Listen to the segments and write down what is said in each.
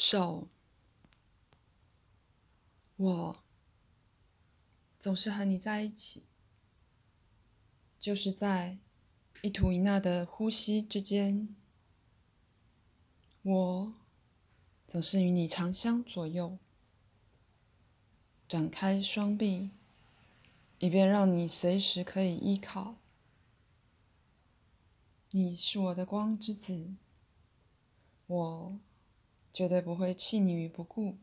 手，我总是和你在一起，就是在一吐一纳的呼吸之间，我总是与你长相左右，展开双臂，以便让你随时可以依靠。你是我的光之子，我。绝对不会弃你于不顾。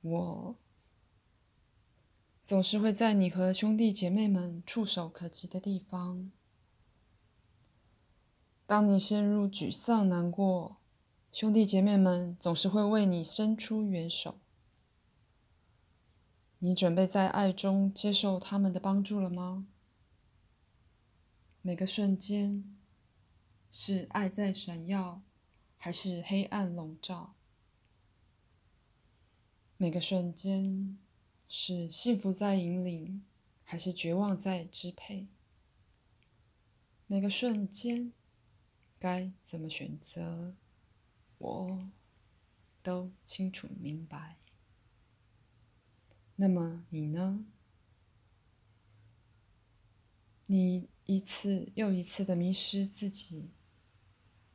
我总是会在你和兄弟姐妹们触手可及的地方。当你陷入沮丧、难过，兄弟姐妹们总是会为你伸出援手。你准备在爱中接受他们的帮助了吗？每个瞬间是爱在闪耀。还是黑暗笼罩，每个瞬间是幸福在引领，还是绝望在支配？每个瞬间该怎么选择，我都清楚明白。那么你呢？你一次又一次的迷失自己，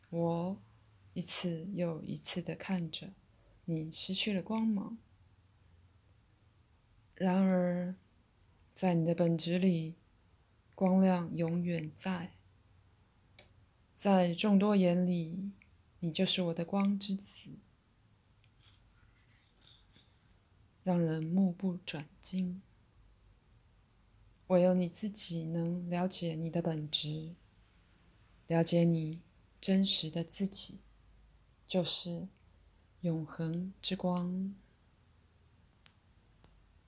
我。一次又一次的看着你失去了光芒，然而，在你的本质里，光亮永远在。在众多眼里，你就是我的光之子，让人目不转睛。唯有你自己能了解你的本质，了解你真实的自己。就是永恒之光。